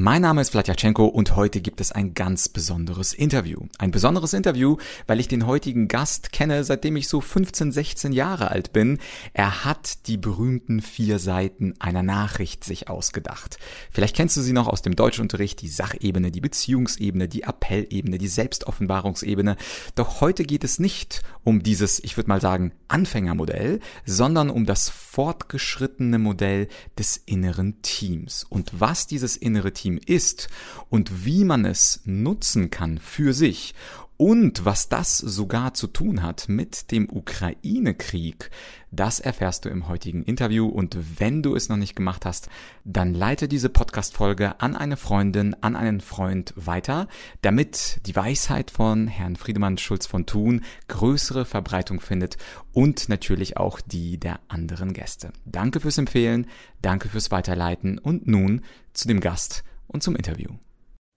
Mein Name ist Vladyachenko und heute gibt es ein ganz besonderes Interview. Ein besonderes Interview, weil ich den heutigen Gast kenne, seitdem ich so 15, 16 Jahre alt bin. Er hat die berühmten vier Seiten einer Nachricht sich ausgedacht. Vielleicht kennst du sie noch aus dem Deutschunterricht, die Sachebene, die Beziehungsebene, die Appellebene, die Selbstoffenbarungsebene. Doch heute geht es nicht um dieses, ich würde mal sagen, Anfängermodell, sondern um das fortgeschrittene Modell des inneren Teams. Und was dieses innere Team Team ist und wie man es nutzen kann für sich und was das sogar zu tun hat mit dem Ukraine-Krieg, das erfährst du im heutigen Interview. Und wenn du es noch nicht gemacht hast, dann leite diese Podcast-Folge an eine Freundin, an einen Freund weiter, damit die Weisheit von Herrn Friedemann Schulz von Thun größere Verbreitung findet und natürlich auch die der anderen Gäste. Danke fürs Empfehlen, danke fürs Weiterleiten und nun zu dem Gast und zum Interview.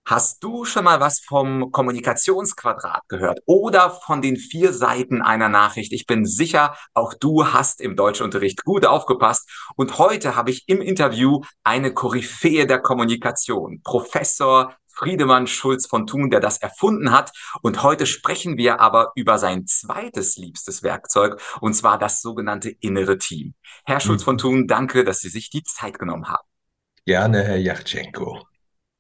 Hast du schon mal was vom Kommunikationsquadrat gehört oder von den vier Seiten einer Nachricht? Ich bin sicher, auch du hast im Deutschunterricht gut aufgepasst. Und heute habe ich im Interview eine Koryphäe der Kommunikation, Professor Friedemann Schulz von Thun, der das erfunden hat. Und heute sprechen wir aber über sein zweites liebstes Werkzeug, und zwar das sogenannte innere Team. Herr Schulz von Thun, danke, dass Sie sich die Zeit genommen haben. Gerne, Herr Yachtschenko.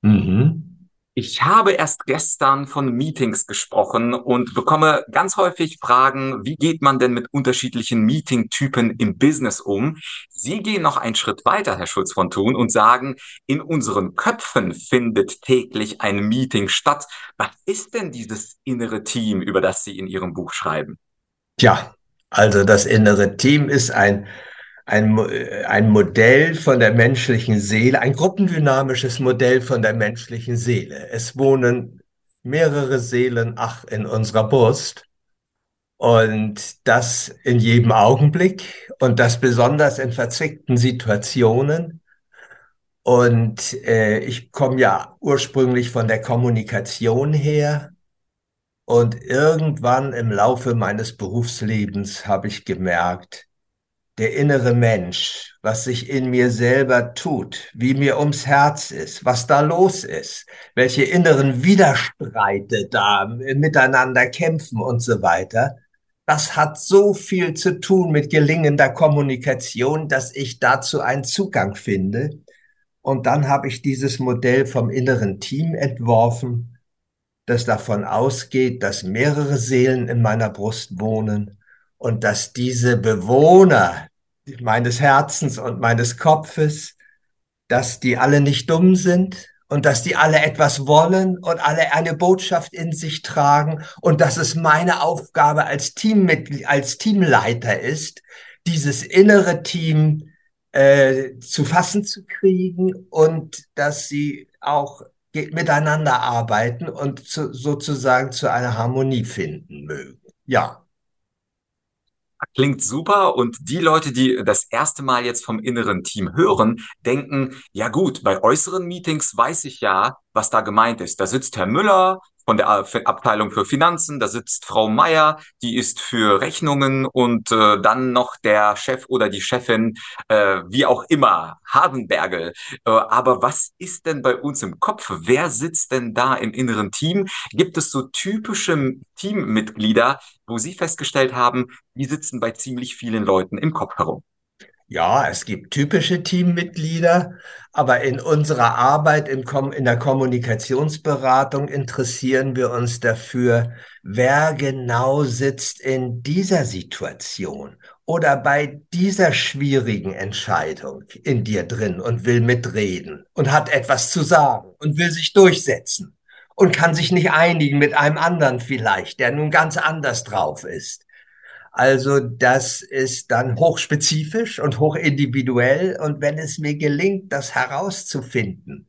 Mhm. Ich habe erst gestern von Meetings gesprochen und bekomme ganz häufig Fragen, wie geht man denn mit unterschiedlichen Meeting-Typen im Business um? Sie gehen noch einen Schritt weiter, Herr Schulz von Thun, und sagen, in unseren Köpfen findet täglich ein Meeting statt. Was ist denn dieses innere Team, über das Sie in Ihrem Buch schreiben? Tja, also das innere Team ist ein ein, ein Modell von der menschlichen Seele, ein gruppendynamisches Modell von der menschlichen Seele. Es wohnen mehrere Seelen, ach, in unserer Brust. Und das in jedem Augenblick und das besonders in verzwickten Situationen. Und äh, ich komme ja ursprünglich von der Kommunikation her. Und irgendwann im Laufe meines Berufslebens habe ich gemerkt, der innere Mensch, was sich in mir selber tut, wie mir ums Herz ist, was da los ist, welche inneren Widerstreite da miteinander kämpfen und so weiter. Das hat so viel zu tun mit gelingender Kommunikation, dass ich dazu einen Zugang finde. Und dann habe ich dieses Modell vom inneren Team entworfen, das davon ausgeht, dass mehrere Seelen in meiner Brust wohnen und dass diese Bewohner meines Herzens und meines Kopfes, dass die alle nicht dumm sind und dass die alle etwas wollen und alle eine Botschaft in sich tragen und dass es meine Aufgabe als Teammitglied, als Teamleiter ist, dieses innere Team äh, zu fassen zu kriegen und dass sie auch miteinander arbeiten und zu, sozusagen zu einer Harmonie finden mögen. Ja. Klingt super. Und die Leute, die das erste Mal jetzt vom inneren Team hören, denken, ja gut, bei äußeren Meetings weiß ich ja, was da gemeint ist. Da sitzt Herr Müller, von der Abteilung für Finanzen, da sitzt Frau Meier, die ist für Rechnungen und äh, dann noch der Chef oder die Chefin, äh, wie auch immer, Habenbergel. Äh, aber was ist denn bei uns im Kopf? Wer sitzt denn da im inneren Team? Gibt es so typische Teammitglieder, wo Sie festgestellt haben, die sitzen bei ziemlich vielen Leuten im Kopf herum? Ja, es gibt typische Teammitglieder, aber in unserer Arbeit in, in, der Kommunikationsberatung interessieren wir uns dafür, wer genau sitzt in dieser Situation oder bei dieser schwierigen Entscheidung in dir drin und will mitreden und hat etwas zu sagen und will sich durchsetzen und kann sich nicht einigen mit einem anderen vielleicht, der nun ganz anders drauf ist. Also das ist dann hochspezifisch und hochindividuell. Und wenn es mir gelingt, das herauszufinden,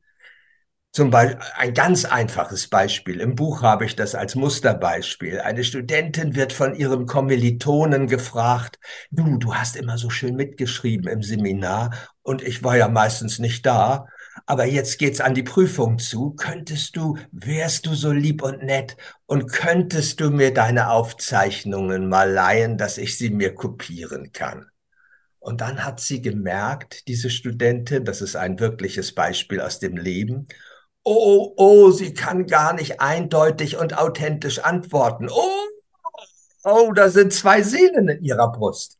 zum Beispiel ein ganz einfaches Beispiel. Im Buch habe ich das als Musterbeispiel. Eine Studentin wird von ihrem Kommilitonen gefragt, du, du hast immer so schön mitgeschrieben im Seminar und ich war ja meistens nicht da. Aber jetzt geht's an die Prüfung zu. Könntest du, wärst du so lieb und nett und könntest du mir deine Aufzeichnungen mal leihen, dass ich sie mir kopieren kann? Und dann hat sie gemerkt, diese Studentin, das ist ein wirkliches Beispiel aus dem Leben, oh, oh, sie kann gar nicht eindeutig und authentisch antworten. Oh, oh, da sind zwei Seelen in ihrer Brust.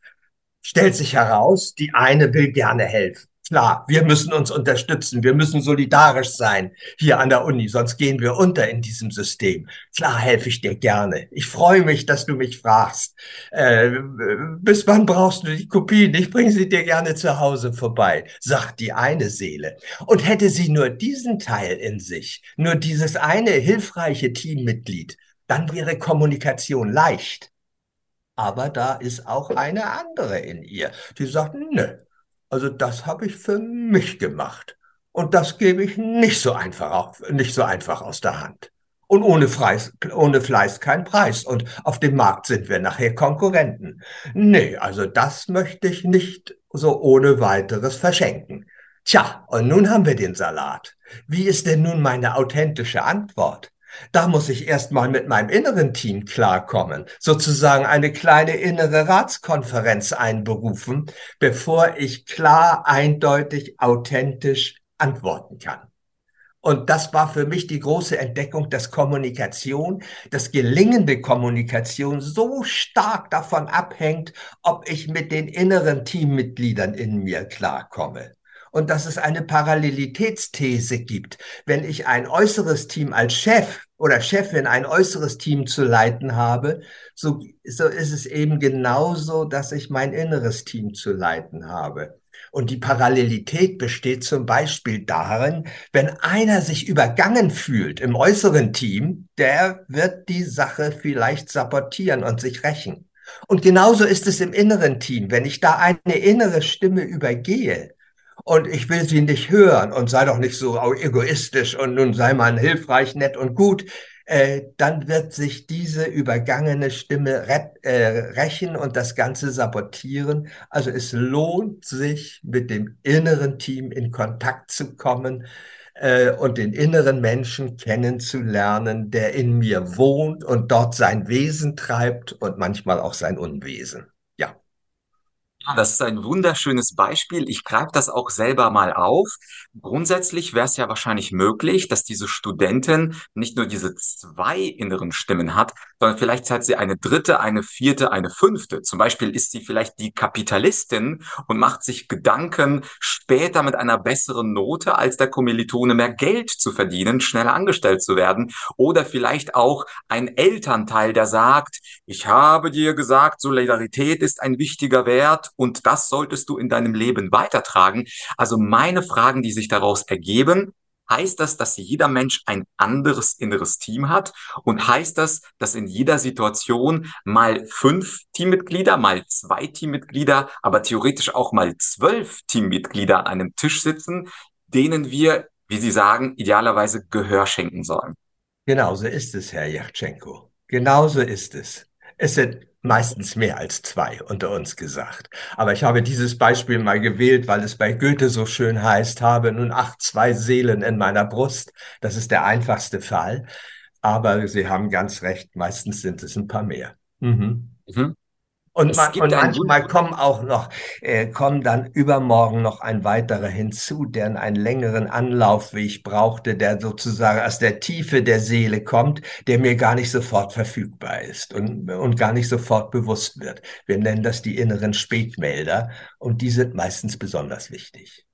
Stellt sich heraus, die eine will gerne helfen. Klar, wir müssen uns unterstützen, wir müssen solidarisch sein hier an der Uni, sonst gehen wir unter in diesem System. Klar helfe ich dir gerne. Ich freue mich, dass du mich fragst. Äh, bis wann brauchst du die Kopien? Ich bringe sie dir gerne zu Hause vorbei, sagt die eine Seele. Und hätte sie nur diesen Teil in sich, nur dieses eine hilfreiche Teammitglied, dann wäre Kommunikation leicht. Aber da ist auch eine andere in ihr, die sagt, nö, also das habe ich für mich gemacht. Und das gebe ich nicht so einfach, auf, nicht so einfach aus der Hand. Und ohne, Fleiß, ohne Fleiß kein Preis. Und auf dem Markt sind wir nachher Konkurrenten. Nee, also das möchte ich nicht so ohne weiteres verschenken. Tja, und nun haben wir den Salat. Wie ist denn nun meine authentische Antwort? Da muss ich erstmal mit meinem inneren Team klarkommen, sozusagen eine kleine innere Ratskonferenz einberufen, bevor ich klar, eindeutig, authentisch antworten kann. Und das war für mich die große Entdeckung, dass Kommunikation, dass gelingende Kommunikation so stark davon abhängt, ob ich mit den inneren Teammitgliedern in mir klarkomme und dass es eine Parallelitätsthese gibt. Wenn ich ein äußeres Team als Chef oder Chefin ein äußeres Team zu leiten habe, so, so ist es eben genauso, dass ich mein inneres Team zu leiten habe. Und die Parallelität besteht zum Beispiel darin, wenn einer sich übergangen fühlt im äußeren Team, der wird die Sache vielleicht sabotieren und sich rächen. Und genauso ist es im inneren Team. Wenn ich da eine innere Stimme übergehe, und ich will sie nicht hören und sei doch nicht so egoistisch und nun sei man hilfreich, nett und gut, äh, dann wird sich diese übergangene Stimme äh, rächen und das Ganze sabotieren. Also es lohnt sich, mit dem inneren Team in Kontakt zu kommen äh, und den inneren Menschen kennenzulernen, der in mir wohnt und dort sein Wesen treibt und manchmal auch sein Unwesen. Ja, das ist ein wunderschönes Beispiel. Ich greife das auch selber mal auf. Grundsätzlich wäre es ja wahrscheinlich möglich, dass diese Studentin nicht nur diese zwei inneren Stimmen hat, sondern vielleicht hat sie eine dritte, eine vierte, eine fünfte. Zum Beispiel ist sie vielleicht die Kapitalistin und macht sich Gedanken, später mit einer besseren Note als der Kommilitone mehr Geld zu verdienen, schneller angestellt zu werden. Oder vielleicht auch ein Elternteil, der sagt, ich habe dir gesagt, Solidarität ist ein wichtiger Wert und das solltest du in deinem Leben weitertragen. Also meine Fragen, die sich daraus ergeben, heißt das, dass jeder Mensch ein anderes inneres Team hat und heißt das, dass in jeder Situation mal fünf Teammitglieder, mal zwei Teammitglieder, aber theoretisch auch mal zwölf Teammitglieder an einem Tisch sitzen, denen wir, wie Sie sagen, idealerweise Gehör schenken sollen. Genauso ist es, Herr Yachtschenko. Genauso ist es. Es sind meistens mehr als zwei unter uns gesagt. Aber ich habe dieses Beispiel mal gewählt, weil es bei Goethe so schön heißt, habe nun acht zwei Seelen in meiner Brust. Das ist der einfachste Fall. Aber Sie haben ganz recht, meistens sind es ein paar mehr. Mhm. Mhm. Und, man, und manchmal kommen auch noch, äh, kommen dann übermorgen noch ein weiterer hinzu, der einen längeren Anlaufweg brauchte, der sozusagen aus der Tiefe der Seele kommt, der mir gar nicht sofort verfügbar ist und, und gar nicht sofort bewusst wird. Wir nennen das die inneren Spätmelder und die sind meistens besonders wichtig.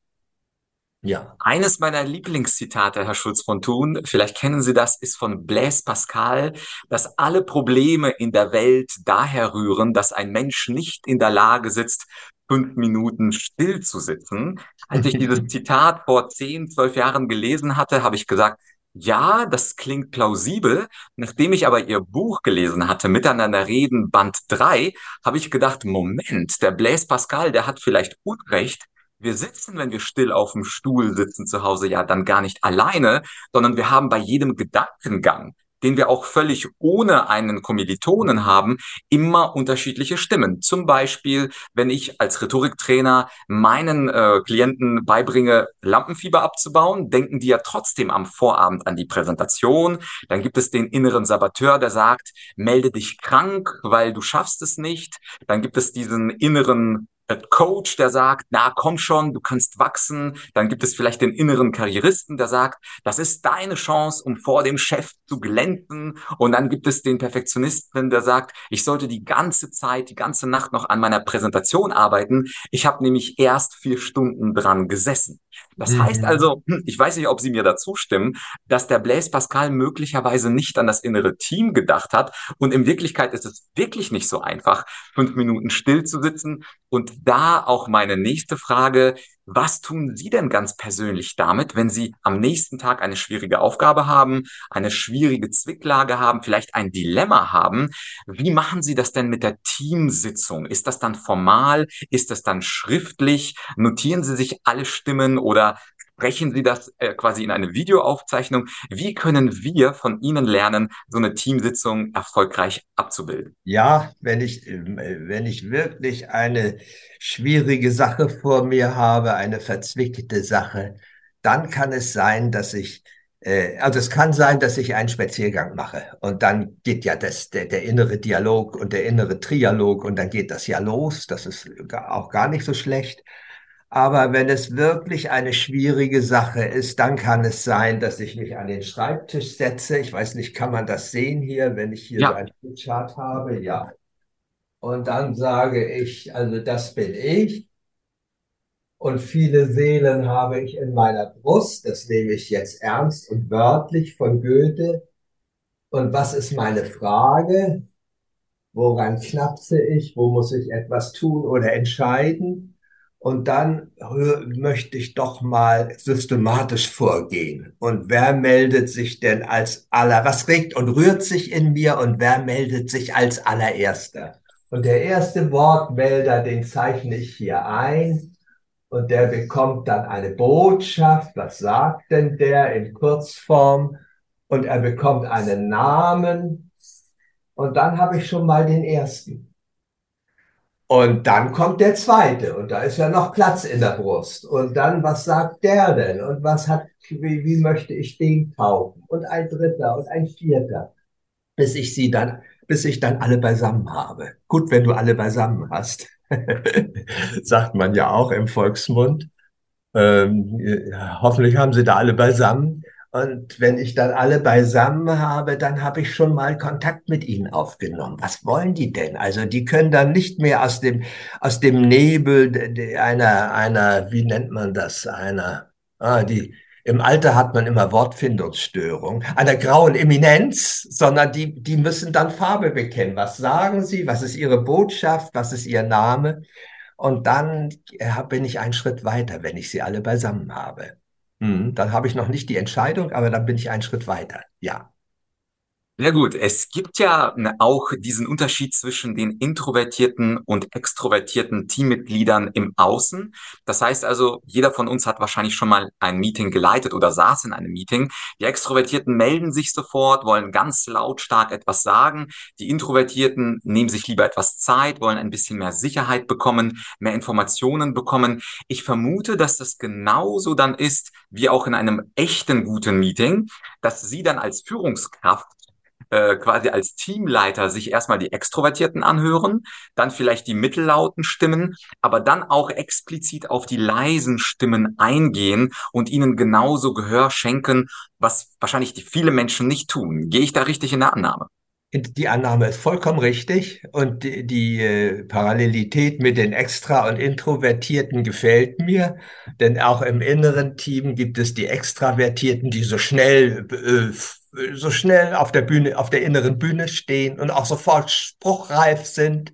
Ja. Eines meiner Lieblingszitate, Herr Schulz von Thun, vielleicht kennen Sie das, ist von Blaise Pascal, dass alle Probleme in der Welt daher rühren, dass ein Mensch nicht in der Lage sitzt, fünf Minuten still zu sitzen. Als ich dieses Zitat vor zehn, zwölf Jahren gelesen hatte, habe ich gesagt, ja, das klingt plausibel. Nachdem ich aber Ihr Buch gelesen hatte, Miteinander reden, Band 3, habe ich gedacht, Moment, der Blaise Pascal, der hat vielleicht Unrecht wir sitzen, wenn wir still auf dem Stuhl sitzen zu Hause, ja dann gar nicht alleine, sondern wir haben bei jedem Gedankengang den wir auch völlig ohne einen Kommilitonen haben, immer unterschiedliche Stimmen. Zum Beispiel, wenn ich als Rhetoriktrainer meinen äh, Klienten beibringe, Lampenfieber abzubauen, denken die ja trotzdem am Vorabend an die Präsentation. Dann gibt es den inneren Saboteur, der sagt, melde dich krank, weil du schaffst es nicht. Dann gibt es diesen inneren Coach, der sagt, na komm schon, du kannst wachsen. Dann gibt es vielleicht den inneren Karrieristen, der sagt, das ist deine Chance, um vor dem Chef zu glänzen. Und dann gibt es den Perfektionisten, der sagt, ich sollte die ganze Zeit, die ganze Nacht noch an meiner Präsentation arbeiten. Ich habe nämlich erst vier Stunden dran gesessen. Das mhm. heißt also, ich weiß nicht, ob Sie mir dazu stimmen, dass der Blaise Pascal möglicherweise nicht an das innere Team gedacht hat. Und in Wirklichkeit ist es wirklich nicht so einfach, fünf Minuten still zu sitzen. Und da auch meine nächste Frage. Was tun Sie denn ganz persönlich damit, wenn Sie am nächsten Tag eine schwierige Aufgabe haben, eine schwierige Zwicklage haben, vielleicht ein Dilemma haben? Wie machen Sie das denn mit der Teamsitzung? Ist das dann formal? Ist das dann schriftlich? Notieren Sie sich alle Stimmen oder sprechen Sie das äh, quasi in eine Videoaufzeichnung? Wie können wir von Ihnen lernen, so eine Teamsitzung erfolgreich abzubilden? Ja, wenn ich, äh, wenn ich wirklich eine schwierige Sache vor mir habe, eine verzwickte Sache, dann kann es sein, dass ich äh, also es kann sein, dass ich einen Spaziergang mache und dann geht ja das, der, der innere Dialog und der innere Trialog und dann geht das ja los. Das ist auch gar nicht so schlecht. Aber wenn es wirklich eine schwierige Sache ist, dann kann es sein, dass ich mich an den Schreibtisch setze. Ich weiß nicht, kann man das sehen hier, wenn ich hier ja. so einen Chart habe? Ja. Und dann sage ich, also das bin ich. Und viele Seelen habe ich in meiner Brust. Das nehme ich jetzt ernst und wörtlich von Goethe. Und was ist meine Frage? Woran knapse ich? Wo muss ich etwas tun oder entscheiden? Und dann möchte ich doch mal systematisch vorgehen. Und wer meldet sich denn als aller, was regt und rührt sich in mir und wer meldet sich als allererster? Und der erste Wortmelder, den zeichne ich hier ein. Und der bekommt dann eine Botschaft. Was sagt denn der in Kurzform? Und er bekommt einen Namen. Und dann habe ich schon mal den ersten. Und dann kommt der zweite und da ist ja noch Platz in der Brust. Und dann, was sagt der denn? Und was hat, wie, wie möchte ich den kaufen? Und ein dritter und ein vierter. Bis ich sie dann, bis ich dann alle beisammen habe. Gut, wenn du alle beisammen hast. sagt man ja auch im Volksmund. Ähm, hoffentlich haben sie da alle beisammen. Und wenn ich dann alle beisammen habe, dann habe ich schon mal Kontakt mit ihnen aufgenommen. Was wollen die denn? Also die können dann nicht mehr aus dem, aus dem Nebel einer, einer, wie nennt man das, einer, ah, die, im Alter hat man immer Wortfindungsstörung, einer grauen Eminenz, sondern die, die müssen dann Farbe bekennen. Was sagen sie? Was ist ihre Botschaft? Was ist ihr Name? Und dann äh, bin ich einen Schritt weiter, wenn ich sie alle beisammen habe. Mhm, dann habe ich noch nicht die Entscheidung, aber dann bin ich einen Schritt weiter. Ja. Ja gut, es gibt ja ne, auch diesen Unterschied zwischen den introvertierten und extrovertierten Teammitgliedern im Außen. Das heißt also, jeder von uns hat wahrscheinlich schon mal ein Meeting geleitet oder saß in einem Meeting. Die Extrovertierten melden sich sofort, wollen ganz lautstark etwas sagen. Die Introvertierten nehmen sich lieber etwas Zeit, wollen ein bisschen mehr Sicherheit bekommen, mehr Informationen bekommen. Ich vermute, dass das genauso dann ist wie auch in einem echten guten Meeting, dass Sie dann als Führungskraft äh, quasi als Teamleiter sich erstmal die Extrovertierten anhören, dann vielleicht die mittellauten Stimmen, aber dann auch explizit auf die leisen Stimmen eingehen und ihnen genauso Gehör schenken, was wahrscheinlich die viele Menschen nicht tun. Gehe ich da richtig in der Annahme? Die Annahme ist vollkommen richtig und die, die äh, Parallelität mit den Extra- und Introvertierten gefällt mir, denn auch im inneren Team gibt es die Extravertierten, die so schnell äh, so schnell auf der Bühne, auf der inneren Bühne stehen und auch sofort spruchreif sind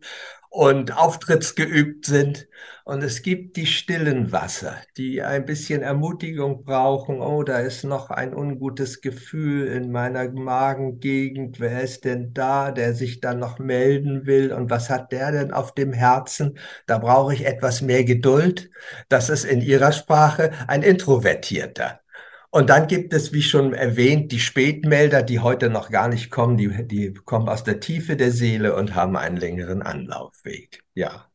und auftrittsgeübt sind. Und es gibt die stillen Wasser, die ein bisschen Ermutigung brauchen. Oh, da ist noch ein ungutes Gefühl in meiner Magengegend. Wer ist denn da, der sich dann noch melden will? Und was hat der denn auf dem Herzen? Da brauche ich etwas mehr Geduld. Das ist in ihrer Sprache ein Introvertierter. Und dann gibt es, wie schon erwähnt, die Spätmelder, die heute noch gar nicht kommen, die, die kommen aus der Tiefe der Seele und haben einen längeren Anlaufweg. Ja.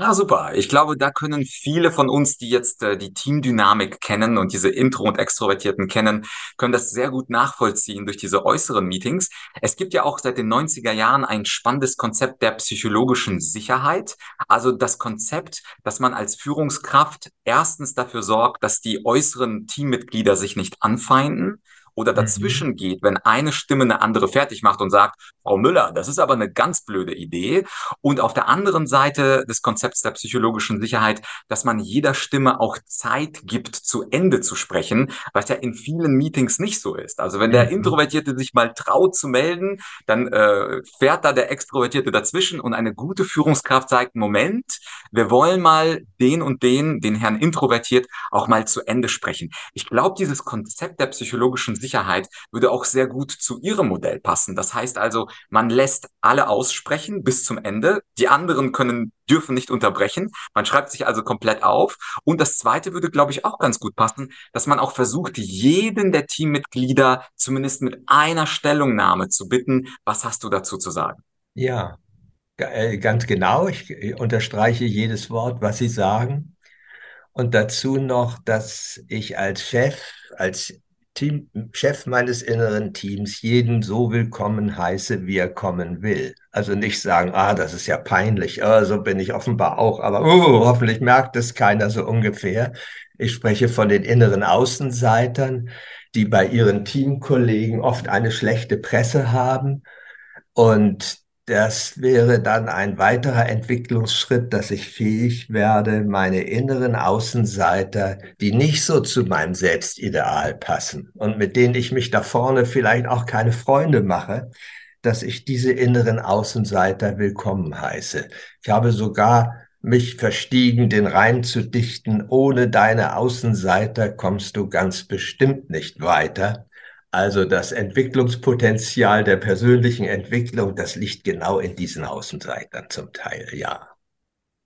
Ja, super. Ich glaube, da können viele von uns, die jetzt äh, die Teamdynamik kennen und diese Intro- und Extrovertierten kennen, können das sehr gut nachvollziehen durch diese äußeren Meetings. Es gibt ja auch seit den 90er Jahren ein spannendes Konzept der psychologischen Sicherheit. Also das Konzept, dass man als Führungskraft erstens dafür sorgt, dass die äußeren Teammitglieder sich nicht anfeinden oder mhm. dazwischen geht, wenn eine Stimme eine andere fertig macht und sagt, Frau Müller, das ist aber eine ganz blöde Idee. Und auf der anderen Seite des Konzepts der psychologischen Sicherheit, dass man jeder Stimme auch Zeit gibt, zu Ende zu sprechen, was ja in vielen Meetings nicht so ist. Also wenn der mhm. Introvertierte sich mal traut zu melden, dann äh, fährt da der Extrovertierte dazwischen und eine gute Führungskraft sagt, Moment, wir wollen mal den und den, den Herrn Introvertiert, auch mal zu Ende sprechen. Ich glaube, dieses Konzept der psychologischen Sicherheit Sicherheit würde auch sehr gut zu Ihrem Modell passen. Das heißt also, man lässt alle aussprechen bis zum Ende. Die anderen können, dürfen nicht unterbrechen. Man schreibt sich also komplett auf. Und das zweite würde, glaube ich, auch ganz gut passen, dass man auch versucht, jeden der Teammitglieder zumindest mit einer Stellungnahme zu bitten. Was hast du dazu zu sagen? Ja, äh, ganz genau. Ich unterstreiche jedes Wort, was Sie sagen. Und dazu noch, dass ich als Chef, als Team, Chef meines inneren Teams jeden so willkommen heiße, wie er kommen will. Also nicht sagen, ah, das ist ja peinlich, oh, so bin ich offenbar auch, aber oh, hoffentlich merkt es keiner so ungefähr. Ich spreche von den inneren Außenseitern, die bei ihren Teamkollegen oft eine schlechte Presse haben und das wäre dann ein weiterer Entwicklungsschritt, dass ich fähig werde, meine inneren Außenseiter, die nicht so zu meinem Selbstideal passen und mit denen ich mich da vorne vielleicht auch keine Freunde mache, dass ich diese inneren Außenseiter willkommen heiße. Ich habe sogar mich verstiegen, den Reim zu dichten, ohne deine Außenseiter kommst du ganz bestimmt nicht weiter. Also das Entwicklungspotenzial der persönlichen Entwicklung, das liegt genau in diesen Außenseitern zum Teil, ja.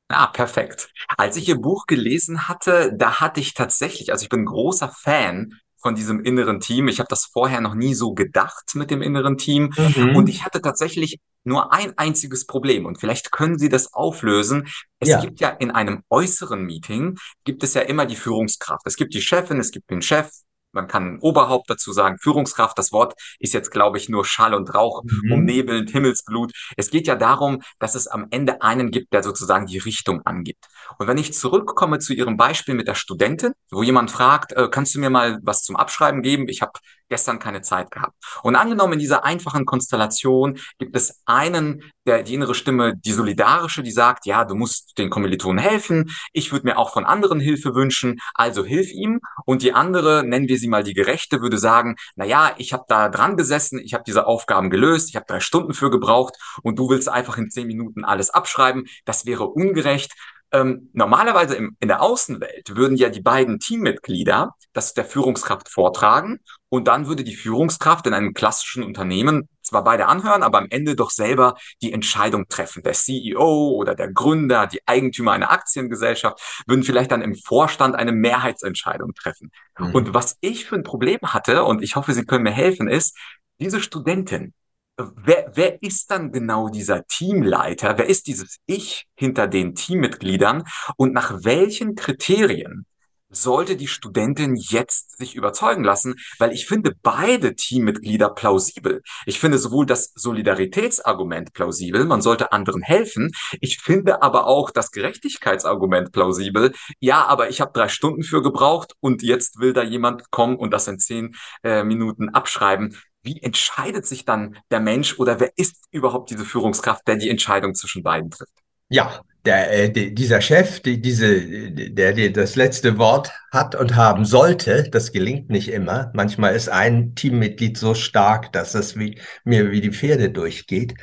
Ah, perfekt. Als ich Ihr Buch gelesen hatte, da hatte ich tatsächlich, also ich bin großer Fan von diesem inneren Team. Ich habe das vorher noch nie so gedacht mit dem inneren Team. Mhm. Und ich hatte tatsächlich nur ein einziges Problem. Und vielleicht können Sie das auflösen. Es ja. gibt ja in einem äußeren Meeting, gibt es ja immer die Führungskraft. Es gibt die Chefin, es gibt den Chef, man kann Oberhaupt dazu sagen, Führungskraft. Das Wort ist jetzt, glaube ich, nur Schall und Rauch, mhm. umnebelnd, Himmelsblut. Es geht ja darum, dass es am Ende einen gibt, der sozusagen die Richtung angibt. Und wenn ich zurückkomme zu Ihrem Beispiel mit der Studentin, wo jemand fragt, äh, kannst du mir mal was zum Abschreiben geben? Ich habe gestern keine Zeit gehabt. Und angenommen, in dieser einfachen Konstellation gibt es einen, der die innere Stimme, die solidarische, die sagt, ja, du musst den Kommilitonen helfen. Ich würde mir auch von anderen Hilfe wünschen, also hilf ihm. Und die andere, nennen wir sie mal die Gerechte, würde sagen, na ja, ich habe da dran gesessen, ich habe diese Aufgaben gelöst, ich habe drei Stunden für gebraucht und du willst einfach in zehn Minuten alles abschreiben. Das wäre ungerecht. Ähm, normalerweise im, in der Außenwelt würden ja die beiden Teammitglieder das der Führungskraft vortragen und dann würde die Führungskraft in einem klassischen Unternehmen zwar beide anhören, aber am Ende doch selber die Entscheidung treffen. Der CEO oder der Gründer, die Eigentümer einer Aktiengesellschaft würden vielleicht dann im Vorstand eine Mehrheitsentscheidung treffen. Mhm. Und was ich für ein Problem hatte, und ich hoffe, Sie können mir helfen, ist, diese Studentin, wer, wer ist dann genau dieser Teamleiter? Wer ist dieses Ich hinter den Teammitgliedern? Und nach welchen Kriterien sollte die Studentin jetzt sich überzeugen lassen, weil ich finde beide Teammitglieder plausibel. Ich finde sowohl das Solidaritätsargument plausibel, man sollte anderen helfen. Ich finde aber auch das Gerechtigkeitsargument plausibel. Ja, aber ich habe drei Stunden für gebraucht und jetzt will da jemand kommen und das in zehn äh, Minuten abschreiben. Wie entscheidet sich dann der Mensch oder wer ist überhaupt diese Führungskraft, der die Entscheidung zwischen beiden trifft? Ja, der, äh, dieser Chef, die, diese, der, der das letzte Wort hat und haben sollte, das gelingt nicht immer. Manchmal ist ein Teammitglied so stark, dass es wie, mir wie die Pferde durchgeht.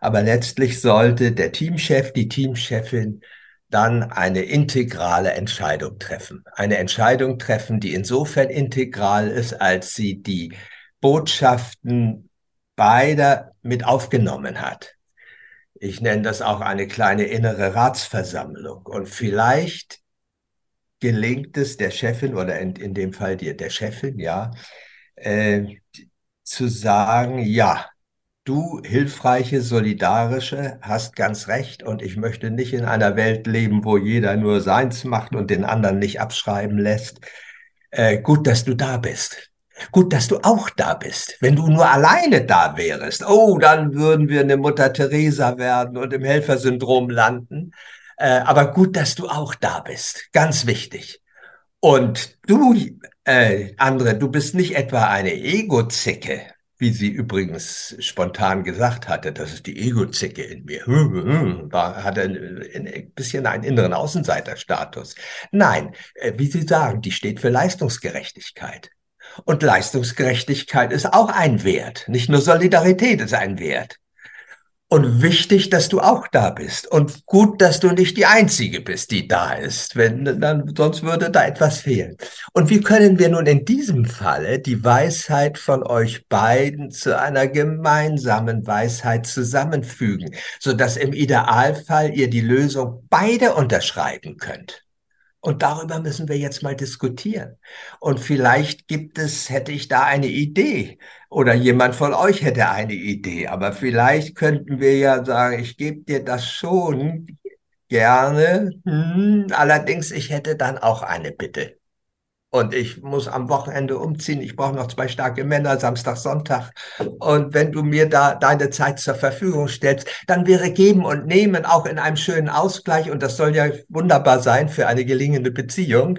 Aber letztlich sollte der Teamchef, die Teamchefin dann eine integrale Entscheidung treffen. Eine Entscheidung treffen, die insofern integral ist, als sie die Botschaften beider mit aufgenommen hat. Ich nenne das auch eine kleine innere Ratsversammlung. Und vielleicht gelingt es der Chefin oder in, in dem Fall dir, der Chefin, ja, äh, zu sagen, ja, du hilfreiche, solidarische, hast ganz recht und ich möchte nicht in einer Welt leben, wo jeder nur seins macht und den anderen nicht abschreiben lässt. Äh, gut, dass du da bist. Gut, dass du auch da bist. Wenn du nur alleine da wärst, oh, dann würden wir eine Mutter Teresa werden und im Helfersyndrom landen. Äh, aber gut, dass du auch da bist. Ganz wichtig. Und du, äh, andere, du bist nicht etwa eine Ego-Zicke, wie sie übrigens spontan gesagt hatte, das ist die Ego-Zicke in mir. War, hatte ein bisschen einen inneren Außenseiterstatus. Nein, äh, wie Sie sagen, die steht für Leistungsgerechtigkeit. Und Leistungsgerechtigkeit ist auch ein Wert. Nicht nur Solidarität ist ein Wert. Und wichtig, dass du auch da bist. Und gut, dass du nicht die Einzige bist, die da ist. Wenn, dann, sonst würde da etwas fehlen. Und wie können wir nun in diesem Falle die Weisheit von euch beiden zu einer gemeinsamen Weisheit zusammenfügen, sodass im Idealfall ihr die Lösung beide unterschreiben könnt? Und darüber müssen wir jetzt mal diskutieren. Und vielleicht gibt es, hätte ich da eine Idee oder jemand von euch hätte eine Idee. Aber vielleicht könnten wir ja sagen, ich gebe dir das schon gerne. Hm, allerdings, ich hätte dann auch eine Bitte. Und ich muss am Wochenende umziehen. Ich brauche noch zwei starke Männer, Samstag, Sonntag. Und wenn du mir da deine Zeit zur Verfügung stellst, dann wäre Geben und Nehmen auch in einem schönen Ausgleich. Und das soll ja wunderbar sein für eine gelingende Beziehung.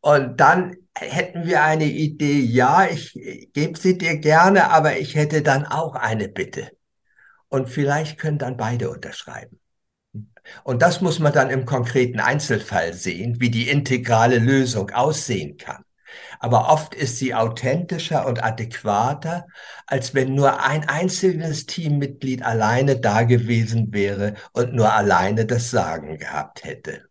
Und dann hätten wir eine Idee. Ja, ich gebe sie dir gerne, aber ich hätte dann auch eine Bitte. Und vielleicht können dann beide unterschreiben. Und das muss man dann im konkreten Einzelfall sehen, wie die integrale Lösung aussehen kann. Aber oft ist sie authentischer und adäquater, als wenn nur ein einzelnes Teammitglied alleine da gewesen wäre und nur alleine das Sagen gehabt hätte.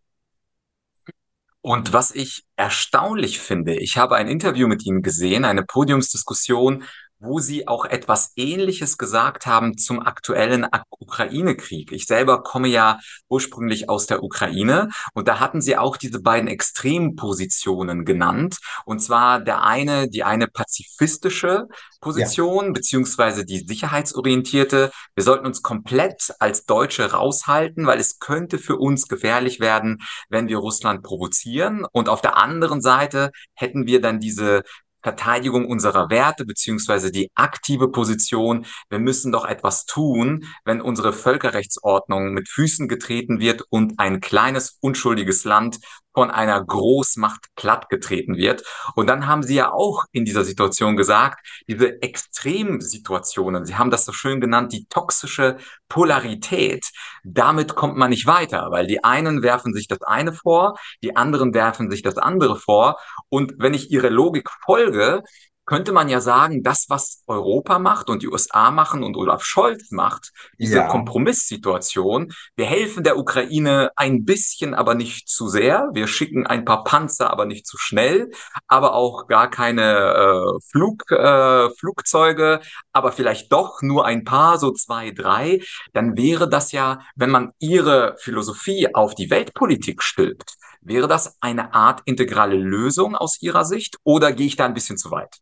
Und was ich erstaunlich finde, ich habe ein Interview mit Ihnen gesehen, eine Podiumsdiskussion, wo Sie auch etwas Ähnliches gesagt haben zum aktuellen Ukraine-Krieg. Ich selber komme ja ursprünglich aus der Ukraine und da hatten Sie auch diese beiden Extrempositionen genannt. Und zwar der eine, die eine pazifistische Position, ja. beziehungsweise die sicherheitsorientierte. Wir sollten uns komplett als Deutsche raushalten, weil es könnte für uns gefährlich werden, wenn wir Russland provozieren. Und auf der anderen Seite hätten wir dann diese Verteidigung unserer Werte beziehungsweise die aktive Position, wir müssen doch etwas tun, wenn unsere Völkerrechtsordnung mit Füßen getreten wird und ein kleines unschuldiges Land von einer Großmacht plattgetreten wird. Und dann haben Sie ja auch in dieser Situation gesagt, diese Extremsituationen, Sie haben das so schön genannt, die toxische Polarität, damit kommt man nicht weiter, weil die einen werfen sich das eine vor, die anderen werfen sich das andere vor. Und wenn ich Ihre Logik folge, könnte man ja sagen, das, was Europa macht und die USA machen und Olaf Scholz macht, diese ja. Kompromisssituation, wir helfen der Ukraine ein bisschen, aber nicht zu sehr. Wir schicken ein paar Panzer, aber nicht zu schnell, aber auch gar keine äh, Flug, äh, Flugzeuge, aber vielleicht doch nur ein paar, so zwei, drei. Dann wäre das ja, wenn man ihre Philosophie auf die Weltpolitik stülpt, Wäre das eine Art integrale Lösung aus Ihrer Sicht oder gehe ich da ein bisschen zu weit?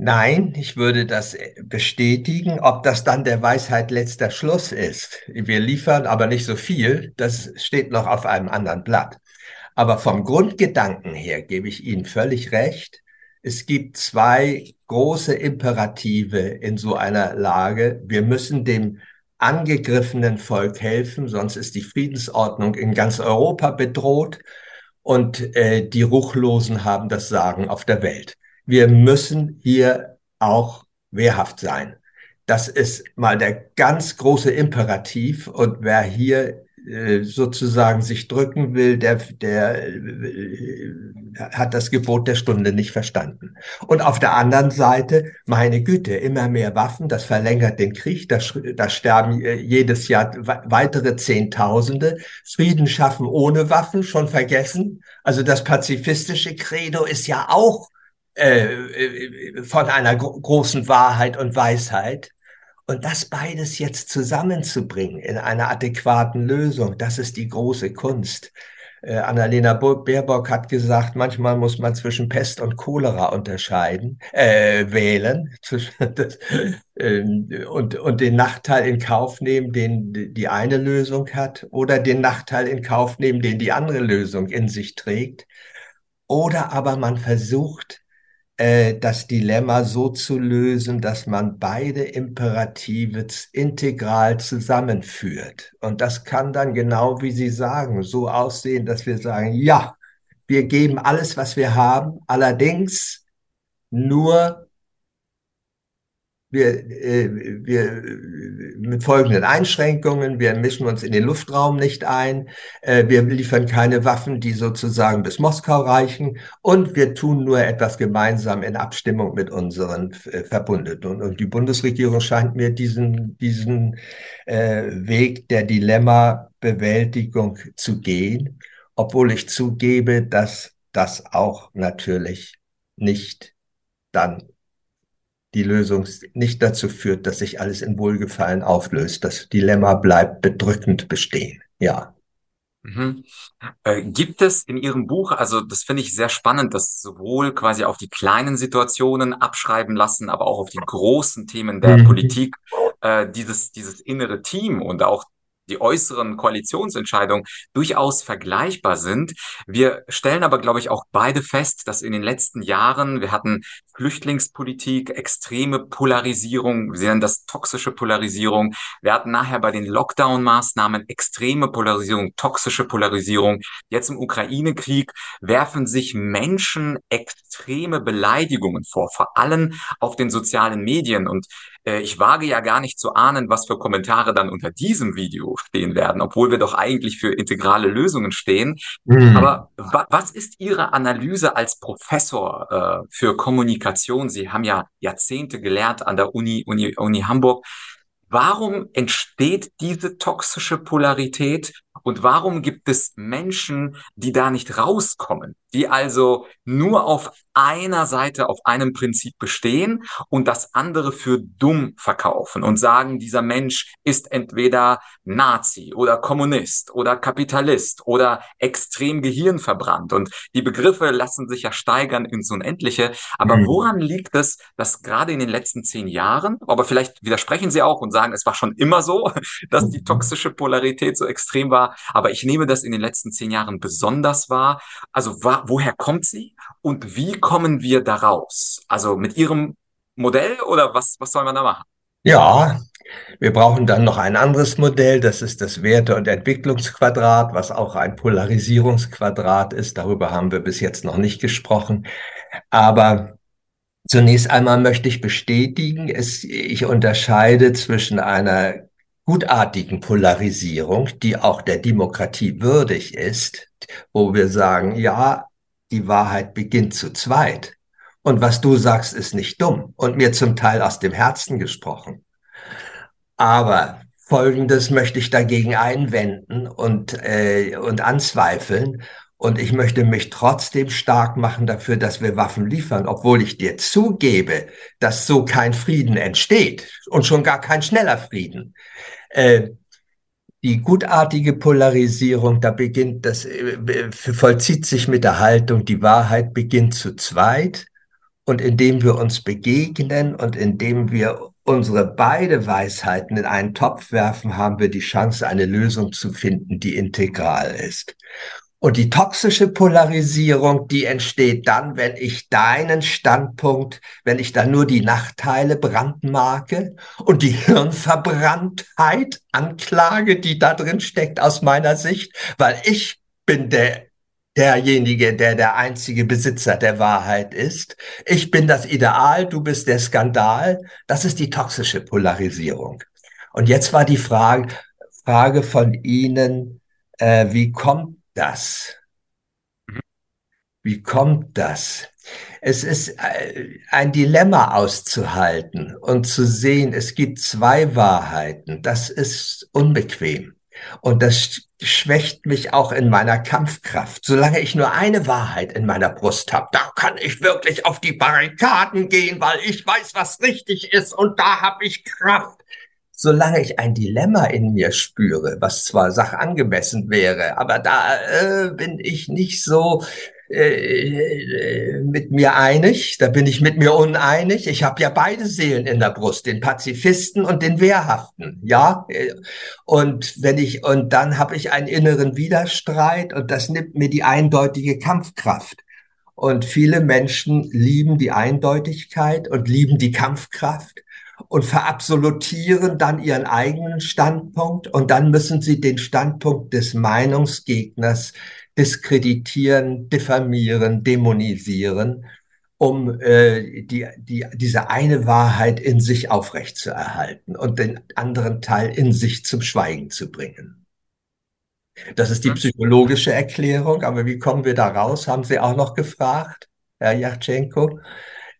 Nein, ich würde das äh, bestätigen. Ob das dann der Weisheit letzter Schluss ist. Wir liefern aber nicht so viel. Das steht noch auf einem anderen Blatt. Aber vom Grundgedanken her gebe ich Ihnen völlig recht. Es gibt zwei große Imperative in so einer Lage. Wir müssen dem angegriffenen Volk helfen, sonst ist die Friedensordnung in ganz Europa bedroht und äh, die Ruchlosen haben das Sagen auf der Welt wir müssen hier auch wehrhaft sein. Das ist mal der ganz große Imperativ. Und wer hier äh, sozusagen sich drücken will, der, der äh, hat das Gebot der Stunde nicht verstanden. Und auf der anderen Seite, meine Güte, immer mehr Waffen, das verlängert den Krieg, da, da sterben äh, jedes Jahr weitere Zehntausende. Frieden schaffen ohne Waffen, schon vergessen. Also das pazifistische Credo ist ja auch äh, äh, von einer gro großen Wahrheit und Weisheit. Und das beides jetzt zusammenzubringen in einer adäquaten Lösung, das ist die große Kunst. Äh, Annalena Baerbock hat gesagt, manchmal muss man zwischen Pest und Cholera unterscheiden, äh, wählen das, äh, und, und den Nachteil in Kauf nehmen, den die eine Lösung hat, oder den Nachteil in Kauf nehmen, den die andere Lösung in sich trägt. Oder aber man versucht, das Dilemma so zu lösen, dass man beide Imperative integral zusammenführt. Und das kann dann genau wie Sie sagen, so aussehen, dass wir sagen, ja, wir geben alles, was wir haben, allerdings nur wir, äh, wir mit folgenden Einschränkungen, wir mischen uns in den Luftraum nicht ein, äh, wir liefern keine Waffen, die sozusagen bis Moskau reichen. Und wir tun nur etwas gemeinsam in Abstimmung mit unseren äh, Verbündeten. Und, und, die Bundesregierung scheint mir diesen, diesen äh, Weg der Dilemmabewältigung zu gehen, obwohl ich zugebe, dass das auch natürlich nicht dann die Lösung nicht dazu führt, dass sich alles in Wohlgefallen auflöst. Das Dilemma bleibt bedrückend bestehen. Ja. Mhm. Äh, gibt es in Ihrem Buch, also das finde ich sehr spannend, das sowohl quasi auf die kleinen Situationen abschreiben lassen, aber auch auf die großen Themen der mhm. Politik, äh, dieses, dieses innere Team und auch die äußeren Koalitionsentscheidungen durchaus vergleichbar sind. Wir stellen aber, glaube ich, auch beide fest, dass in den letzten Jahren, wir hatten Flüchtlingspolitik, extreme Polarisierung, wir sehen das toxische Polarisierung. Wir hatten nachher bei den Lockdown-Maßnahmen extreme Polarisierung, toxische Polarisierung. Jetzt im Ukraine-Krieg werfen sich Menschen extreme Beleidigungen vor, vor allem auf den sozialen Medien. Und ich wage ja gar nicht zu ahnen, was für Kommentare dann unter diesem Video stehen werden, obwohl wir doch eigentlich für integrale Lösungen stehen. Mhm. Aber wa was ist Ihre Analyse als Professor äh, für Kommunikation? Sie haben ja Jahrzehnte gelehrt an der Uni, Uni, Uni Hamburg. Warum entsteht diese toxische Polarität und warum gibt es Menschen, die da nicht rauskommen, die also nur auf einer Seite, auf einem Prinzip bestehen und das andere für dumm verkaufen und sagen, dieser Mensch ist entweder Nazi oder Kommunist oder Kapitalist oder extrem gehirnverbrannt. Und die Begriffe lassen sich ja steigern ins Unendliche. Aber mhm. woran liegt es, dass gerade in den letzten zehn Jahren, aber vielleicht widersprechen Sie auch und sagen, es war schon immer so, dass die toxische Polarität so extrem war, aber ich nehme das in den letzten zehn Jahren besonders wahr. Also woher kommt sie und wie kommen wir daraus? Also mit Ihrem Modell oder was, was soll man da machen? Ja, wir brauchen dann noch ein anderes Modell, das ist das Werte- und Entwicklungsquadrat, was auch ein Polarisierungsquadrat ist. Darüber haben wir bis jetzt noch nicht gesprochen. Aber zunächst einmal möchte ich bestätigen, es, ich unterscheide zwischen einer gutartigen Polarisierung, die auch der Demokratie würdig ist, wo wir sagen, ja, die Wahrheit beginnt zu zweit. Und was du sagst, ist nicht dumm und mir zum Teil aus dem Herzen gesprochen. Aber Folgendes möchte ich dagegen einwenden und, äh, und anzweifeln. Und ich möchte mich trotzdem stark machen dafür, dass wir Waffen liefern, obwohl ich dir zugebe, dass so kein Frieden entsteht und schon gar kein schneller Frieden. Äh, die gutartige Polarisierung, da beginnt das, äh, vollzieht sich mit der Haltung, die Wahrheit beginnt zu zweit. Und indem wir uns begegnen und indem wir unsere beide Weisheiten in einen Topf werfen, haben wir die Chance, eine Lösung zu finden, die integral ist. Und die toxische Polarisierung, die entsteht dann, wenn ich deinen Standpunkt, wenn ich dann nur die Nachteile brandmarke und die Hirnverbranntheit anklage, die da drin steckt aus meiner Sicht, weil ich bin der derjenige, der der einzige Besitzer der Wahrheit ist. Ich bin das Ideal, du bist der Skandal. Das ist die toxische Polarisierung. Und jetzt war die Frage, Frage von Ihnen, äh, wie kommt das? Wie kommt das? Es ist äh, ein Dilemma auszuhalten und zu sehen, es gibt zwei Wahrheiten. Das ist unbequem. Und das schwächt mich auch in meiner Kampfkraft. Solange ich nur eine Wahrheit in meiner Brust habe, da kann ich wirklich auf die Barrikaden gehen, weil ich weiß, was richtig ist und da habe ich Kraft. Solange ich ein Dilemma in mir spüre, was zwar sachangemessen wäre, aber da äh, bin ich nicht so äh, mit mir einig, da bin ich mit mir uneinig. Ich habe ja beide Seelen in der Brust, den Pazifisten und den Wehrhaften, ja. Und wenn ich und dann habe ich einen inneren Widerstreit und das nimmt mir die eindeutige Kampfkraft. Und viele Menschen lieben die Eindeutigkeit und lieben die Kampfkraft und verabsolutieren dann ihren eigenen Standpunkt und dann müssen sie den Standpunkt des Meinungsgegners diskreditieren, diffamieren, dämonisieren, um äh, die, die, diese eine Wahrheit in sich aufrechtzuerhalten und den anderen Teil in sich zum Schweigen zu bringen. Das ist die mhm. psychologische Erklärung, aber wie kommen wir da raus, haben Sie auch noch gefragt, Herr Yachtschenko.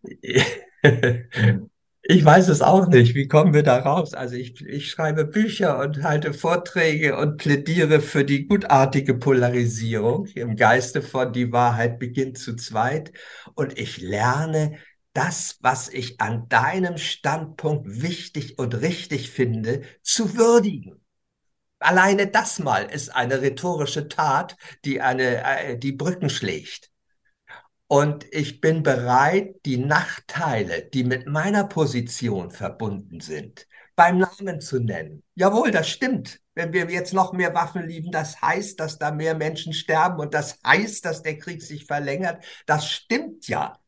Ich weiß es auch nicht. Wie kommen wir da raus? Also ich, ich schreibe Bücher und halte Vorträge und plädiere für die gutartige Polarisierung im Geiste von die Wahrheit beginnt zu zweit. Und ich lerne das, was ich an deinem Standpunkt wichtig und richtig finde, zu würdigen. Alleine das mal ist eine rhetorische Tat, die eine, äh, die Brücken schlägt. Und ich bin bereit, die Nachteile, die mit meiner Position verbunden sind, beim Namen zu nennen. Jawohl, das stimmt. Wenn wir jetzt noch mehr Waffen lieben, das heißt, dass da mehr Menschen sterben und das heißt, dass der Krieg sich verlängert. Das stimmt ja.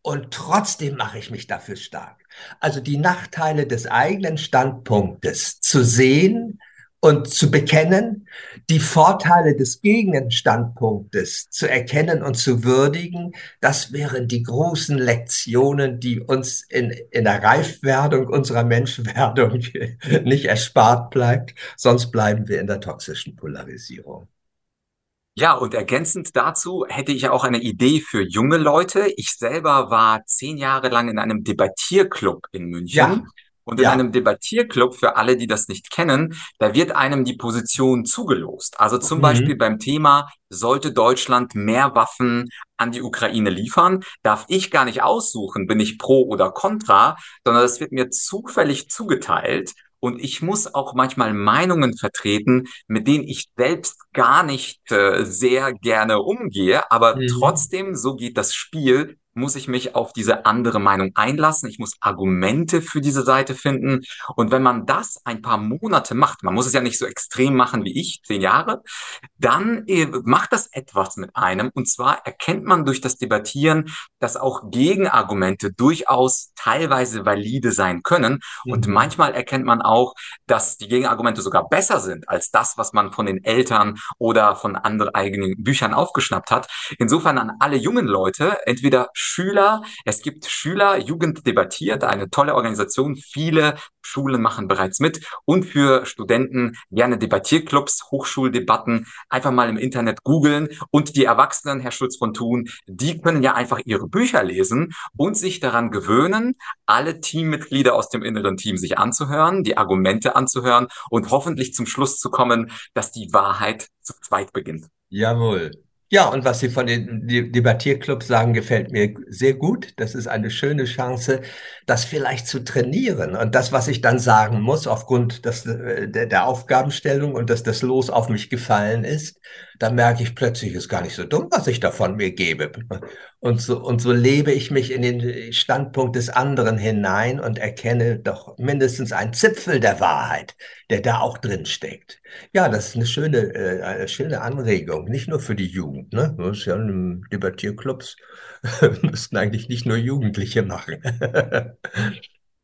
Und trotzdem mache ich mich dafür stark. Also die Nachteile des eigenen Standpunktes zu sehen, und zu bekennen, die Vorteile des Gegenstandpunktes zu erkennen und zu würdigen, das wären die großen Lektionen, die uns in, in der Reifwerdung unserer Menschwerdung nicht erspart bleibt, sonst bleiben wir in der toxischen Polarisierung. Ja, und ergänzend dazu hätte ich auch eine Idee für junge Leute. Ich selber war zehn Jahre lang in einem Debattierclub in München. Ja. Und in ja. einem Debattierclub, für alle, die das nicht kennen, da wird einem die Position zugelost. Also zum mhm. Beispiel beim Thema, sollte Deutschland mehr Waffen an die Ukraine liefern, darf ich gar nicht aussuchen, bin ich pro oder contra, sondern das wird mir zufällig zugeteilt. Und ich muss auch manchmal Meinungen vertreten, mit denen ich selbst gar nicht äh, sehr gerne umgehe. Aber mhm. trotzdem, so geht das Spiel, muss ich mich auf diese andere Meinung einlassen. Ich muss Argumente für diese Seite finden. Und wenn man das ein paar Monate macht, man muss es ja nicht so extrem machen wie ich, zehn Jahre, dann äh, macht das etwas mit einem. Und zwar erkennt man durch das Debattieren, dass auch Gegenargumente durchaus teilweise valide sein können. Mhm. Und manchmal erkennt man auch, dass die Gegenargumente sogar besser sind als das, was man von den Eltern oder von anderen eigenen Büchern aufgeschnappt hat. Insofern an alle jungen Leute, entweder Schüler. Es gibt Schüler, Jugend debattiert, eine tolle Organisation. Viele Schulen machen bereits mit. Und für Studenten gerne Debattierclubs, Hochschuldebatten. Einfach mal im Internet googeln. Und die Erwachsenen, Herr Schulz von Thun, die können ja einfach ihre Bücher lesen und sich daran gewöhnen, alle Teammitglieder aus dem inneren Team sich anzuhören, die Argumente anzuhören und hoffentlich zum Schluss zu kommen, dass die Wahrheit zu zweit beginnt. Jawohl. Ja, und was Sie von den Debattierclubs sagen, gefällt mir sehr gut. Das ist eine schöne Chance, das vielleicht zu trainieren. Und das, was ich dann sagen muss, aufgrund des, äh, der, der Aufgabenstellung und dass das Los auf mich gefallen ist, da merke ich plötzlich, ist gar nicht so dumm, was ich da von mir gebe. Und so, und so lebe ich mich in den Standpunkt des anderen hinein und erkenne doch mindestens einen Zipfel der Wahrheit, der da auch drin steckt. Ja, das ist eine schöne, äh, eine schöne Anregung, nicht nur für die Jugend. Ne? Das ist ja in Debattierclubs müssten eigentlich nicht nur Jugendliche machen.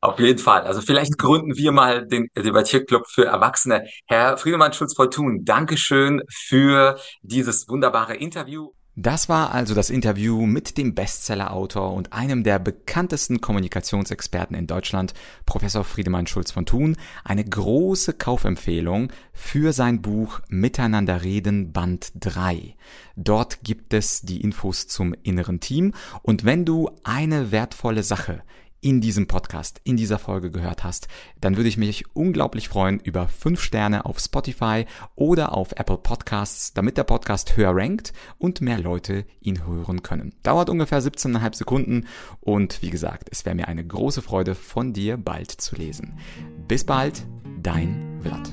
Auf jeden Fall. Also vielleicht gründen wir mal den Debattierclub für Erwachsene. Herr Friedemann Schulz-Fortun, Dankeschön für dieses wunderbare Interview. Das war also das Interview mit dem Bestseller-Autor und einem der bekanntesten Kommunikationsexperten in Deutschland, Professor Friedemann Schulz von Thun. Eine große Kaufempfehlung für sein Buch Miteinander reden Band 3. Dort gibt es die Infos zum inneren Team und wenn du eine wertvolle Sache in diesem Podcast, in dieser Folge gehört hast, dann würde ich mich unglaublich freuen über fünf Sterne auf Spotify oder auf Apple Podcasts, damit der Podcast höher rankt und mehr Leute ihn hören können. Dauert ungefähr 17,5 Sekunden und wie gesagt, es wäre mir eine große Freude von dir bald zu lesen. Bis bald, dein Vlad.